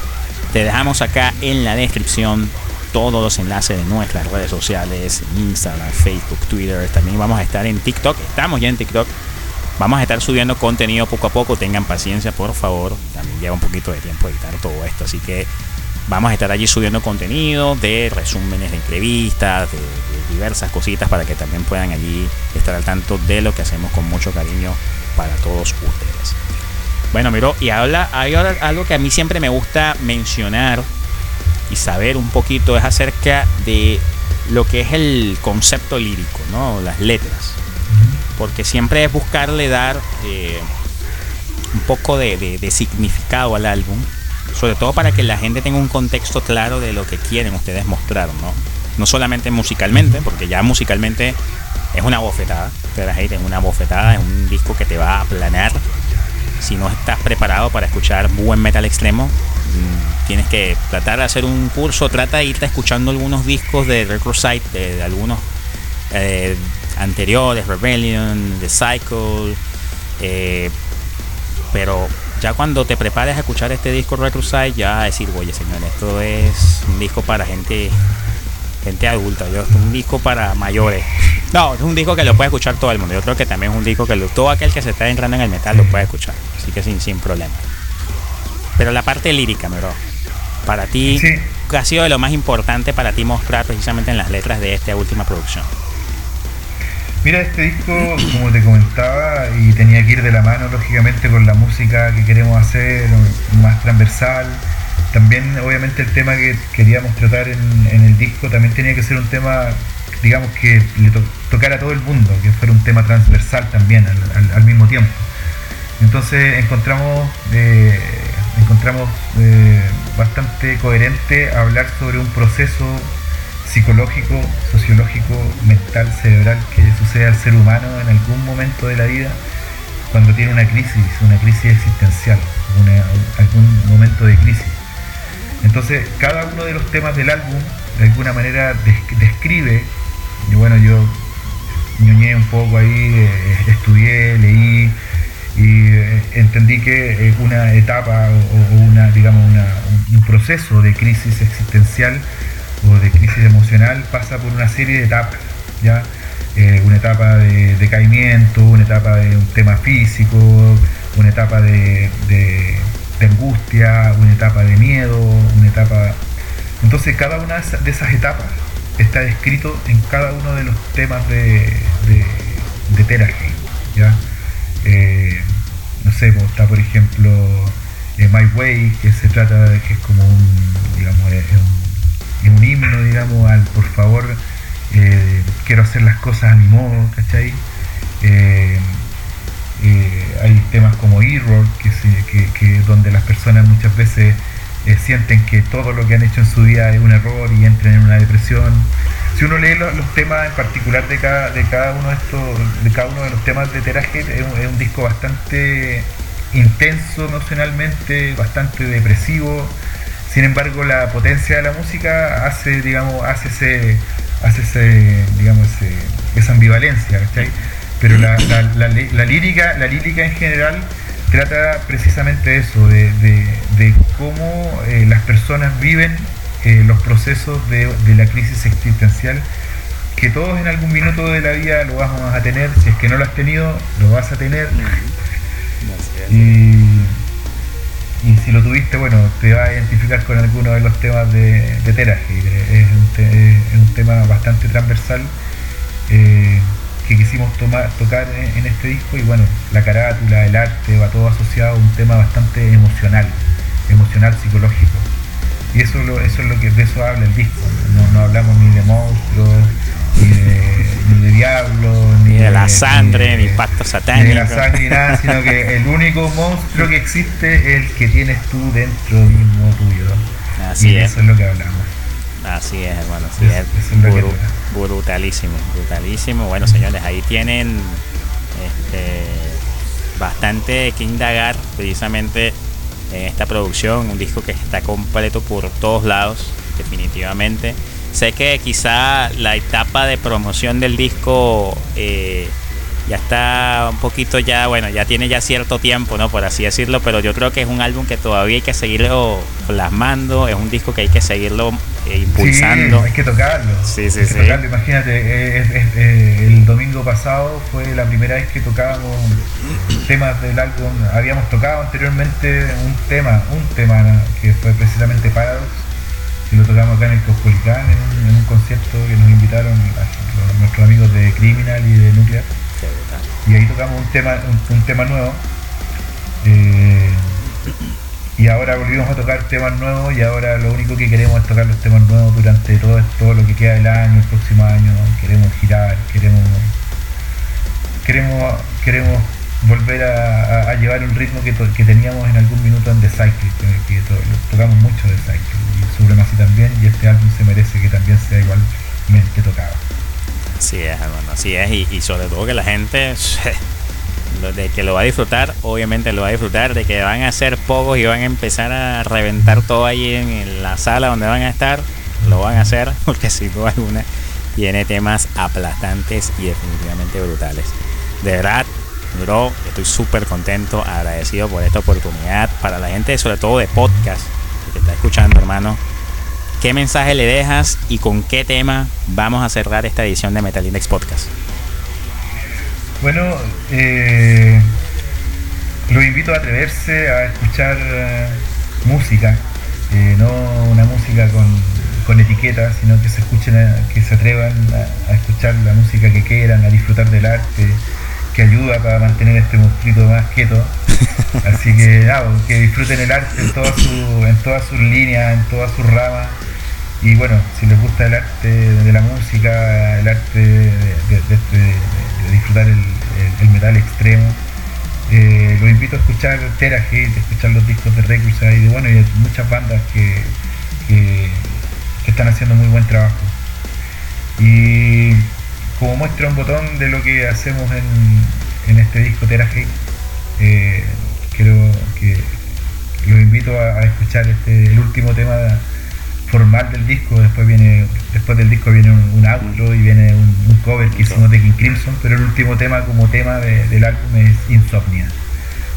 Te dejamos acá en la descripción todos los enlaces de nuestras redes sociales, Instagram, Facebook, Twitter. También vamos a estar en TikTok. Estamos ya en TikTok. Vamos a estar subiendo contenido poco a poco. Tengan paciencia, por favor. También lleva un poquito de tiempo editar todo esto. Así que vamos a estar allí subiendo contenido de resúmenes de entrevistas, de, diversas cositas para que también puedan allí estar al tanto de lo que hacemos con mucho cariño para todos ustedes. Bueno, miro, y habla, hay algo que a mí siempre me gusta mencionar y saber un poquito es acerca de lo que es el concepto lírico, ¿no? Las letras. Porque siempre es buscarle dar eh, un poco de, significado al álbum, sobre todo para que la gente tenga un contexto claro de lo que quieren ustedes mostrar, ¿no? No solamente musicalmente, porque ya musicalmente es una bofetada, es una bofetada, es un disco que te va a aplanar si no estás preparado para escuchar buen metal extremo, mm, tienes que tratar de hacer un curso, trata de irte escuchando algunos discos de Record de, de algunos eh, anteriores, Rebellion, The Cycle, eh, pero ya cuando te prepares a escuchar este disco Record ya vas a decir, oye señor, esto es un disco para gente gente adulta, yo, es un disco para mayores. <laughs> No, es un disco que lo puede escuchar todo el mundo. Yo creo que también es un disco que todo aquel que se está entrando en el metal lo puede escuchar. Así que sin, sin problema. Pero la parte lírica, bro, para ti, ¿qué ha sido de lo más importante para ti mostrar precisamente en las letras de esta última producción? Mira, este disco, como te comentaba, y tenía que ir de la mano, lógicamente, con la música que queremos hacer, más transversal también obviamente el tema que queríamos tratar en, el disco también tenía que ser un tema, digamos, que le tocara a todo el mundo, que fuera un tema transversal también al, mismo tiempo. Entonces encontramos, eh, encontramos eh, bastante coherente hablar sobre un proceso psicológico, sociológico, mental, cerebral que sucede al ser humano en algún momento de la vida cuando tiene una crisis, una crisis existencial, algún momento de crisis. Entonces, cada uno de los temas del álbum, de alguna manera, describe, y bueno, yo ñoñé un poco ahí, eh, estudié, leí y eh, entendí que eh, una etapa o, una, digamos, un proceso de crisis existencial o de crisis emocional pasa por una serie de etapas, ¿ya? una etapa de decaimiento, una etapa de un tema físico, una etapa de angustia, una etapa de miedo, una etapa... Entonces cada una de esas etapas está descrito en cada uno de los temas de, de, de ¿ya? Eh, no sé, pues, está por ejemplo eh, My Way, que se trata de que es como un, digamos, es un, un, himno, digamos, al por favor, eh, quiero hacer las cosas a mi modo, ¿cachai? Eh, hay temas como Error, que, donde las personas muchas veces eh, sienten que todo lo que han hecho en su vida es un error y entran en una depresión. Si uno lee los, temas en particular de cada, de cada uno de estos, de cada uno de los temas de Teraje, es, un disco bastante intenso emocionalmente, bastante depresivo. Sin embargo, la potencia de la música hace, digamos, hace ese, hace ese, digamos, esa ambivalencia, ¿cachai? pero la, lírica, la lírica en general trata precisamente de eso, de, cómo eh, las personas viven eh, los procesos de, la crisis existencial, que todos en algún minuto de la vida lo vamos a tener, si es que no lo has tenido, lo vas a tener. Y, si lo tuviste, bueno, te vas a identificar con alguno de los temas de, de Es un, tema bastante transversal. Eh, que quisimos tocar en, este disco y bueno, la carátula, el arte, va todo asociado a un tema bastante emocional, emocional psicológico. Y eso, eso es lo que de eso habla el disco, no, hablamos ni de monstruos, ni de, ni de diablos, ni, de, la sangre, ni, pacto satánico. Ni de la sangre ni nada, <laughs> sino que el único monstruo que existe es el que tienes tú dentro mismo tuyo. Así y es. eso es lo que hablamos. Así es, hermano, así es. brutalísimo, brutalísimo. Bueno, señores, ahí tienen este, bastante que indagar precisamente en esta producción. Un disco que está completo por todos lados, definitivamente. Sé que quizá la etapa de promoción del disco eh, ya está un poquito ya, bueno, ya tiene ya cierto tiempo, ¿no? Por así decirlo, pero yo creo que es un álbum que todavía hay que seguirlo plasmando, es un disco que hay que seguirlo eh, impulsando. Sí, hay que tocarlo. Sí, sí, hay que Tocarlo. Imagínate, eh, el domingo pasado fue la primera vez que tocábamos temas del álbum. Habíamos tocado anteriormente un tema, un tema que fue precisamente Paradox, que lo tocamos acá en el Cospolicán, en un, concierto que nos invitaron nuestros amigos de Criminal y de Nuclear y ahí tocamos un tema, un, tema nuevo. Eh, y ahora volvimos a tocar temas nuevos y ahora lo único que queremos es tocar los temas nuevos durante todo, todo lo que queda del año, el próximo año. Queremos girar, queremos queremos queremos volver a, llevar un ritmo que, teníamos en algún minuto en The Cycle, que, tocamos mucho The Cycle y Supremacy también y este álbum se merece que también sea igualmente tocado. Así es, hermano, así es. Y, sobre todo que la gente, <laughs> de que lo va a disfrutar, obviamente lo va a disfrutar, de que van a ser pocos y van a empezar a reventar todo ahí en, la sala donde van a estar, lo van a hacer, <laughs> porque sin duda alguna tiene temas aplastantes y definitivamente brutales. De verdad, bro, estoy súper contento, agradecido por esta oportunidad. Para la gente, sobre todo de podcast, que está escuchando, hermano, ¿Qué mensaje le dejas y con qué tema vamos a cerrar esta edición de Metal Index Podcast? Bueno, eh, lo invito a atreverse a escuchar eh, música, eh, no una música con, etiquetas, sino que se escuchen, que se atrevan a, escuchar la música que quieran, a disfrutar del arte, que ayuda para mantener este monstruito más quieto. <laughs> Así que que disfruten el arte en todas en todas sus líneas, en todas sus ramas y bueno, si les gusta el arte de la música, el arte de, disfrutar el, metal extremo, eh, los invito a escuchar Terra Hate, escuchar los discos de Reclusa y bueno, y muchas bandas que, están haciendo muy buen trabajo. Y como muestra un botón de lo que hacemos en, este disco Terra Hate, eh, creo que los invito a, escuchar este, el último tema formal del disco, después viene después del disco viene un, outro y viene un, cover que hicimos de King Crimson, pero el último tema como tema del álbum es Insomnia,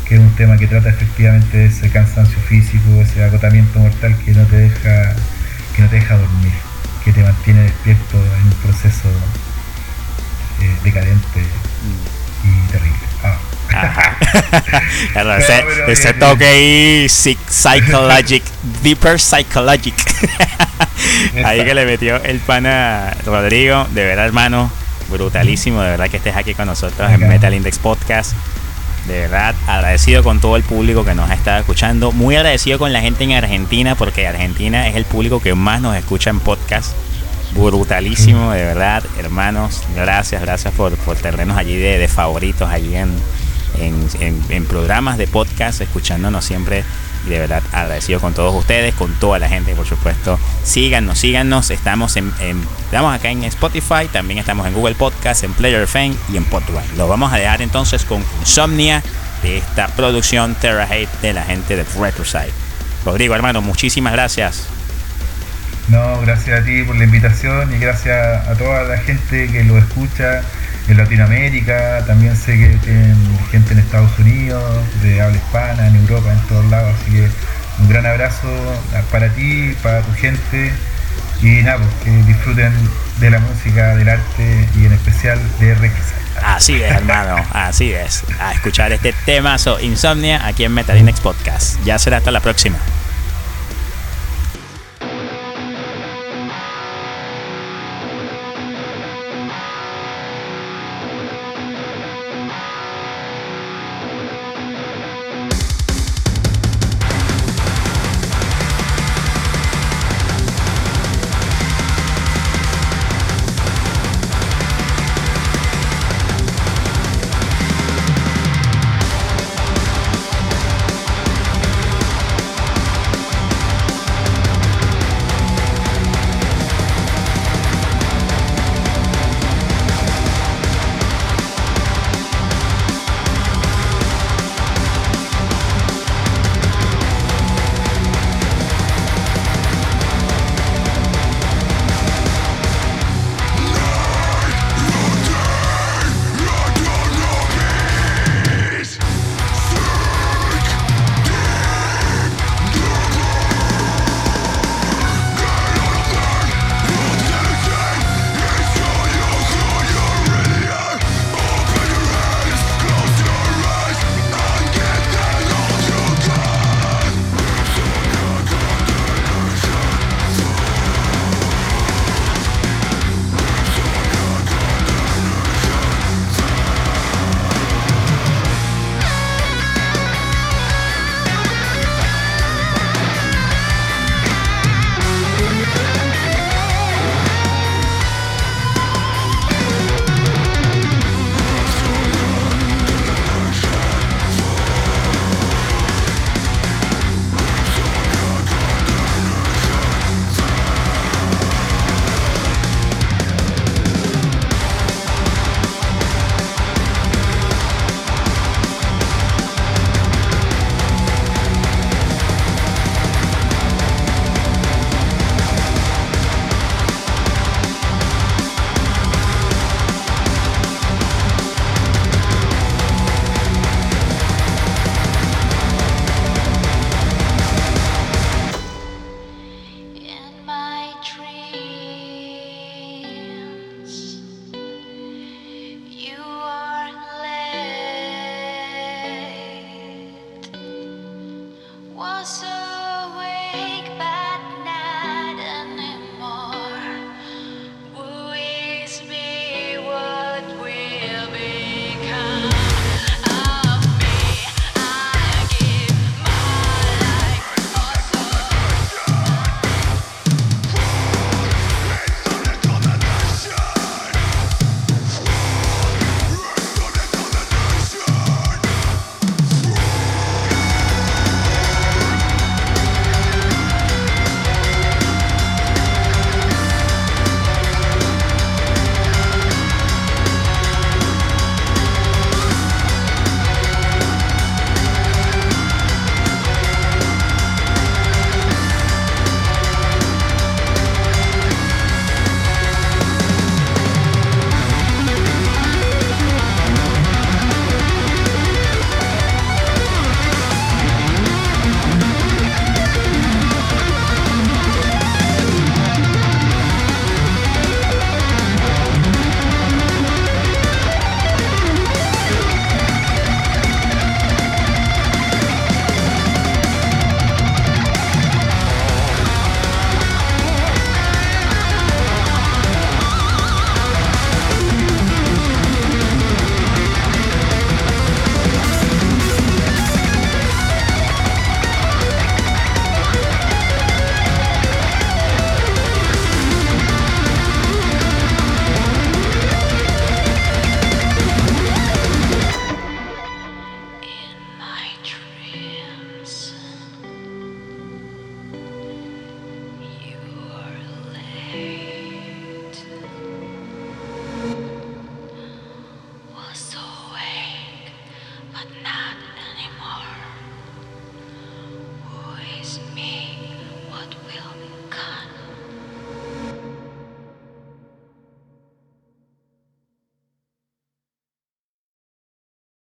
que es un tema que trata efectivamente de ese cansancio físico, ese agotamiento mortal que no te deja que no te deja dormir, que te mantiene despierto en un proceso eh, decadente y terrible. Ah. <laughs> ese, toque ahí psychologic, deeper psychologic. <laughs> ahí que le metió el pana Rodrigo, de verdad hermano, brutalísimo, de verdad que estés aquí con nosotros en Metal Index Podcast. De verdad, agradecido con todo el público que nos ha estado escuchando. Muy agradecido con la gente en Argentina, porque Argentina es el público que más nos escucha en podcast. Brutalísimo, de verdad, hermanos. Gracias, gracias por, por tenernos allí de, de favoritos allí en, en, programas de podcast, escuchándonos siempre. Y de verdad agradecido con todos ustedes, con toda la gente, por supuesto. Síganos, síganos. Estamos en, estamos acá en Spotify, también estamos en Google Podcast, en Player Fame y en Podway. Lo vamos a dejar entonces con Insomnia de esta producción Terra Hate de la gente de Retroside. Rodrigo, hermano, muchísimas gracias. No, gracias a ti por la invitación y gracias a toda la gente que lo escucha en Latinoamérica, también sé que tienen gente en Estados Unidos, de habla hispana, en Europa, en todos lados, así que un gran abrazo para ti, para tu gente y nada, pues, que disfruten de la música, del arte y en especial de Requisa. Así es, hermano, así es. A escuchar este temazo Insomnia aquí en Metalinex Podcast. Ya será hasta la próxima.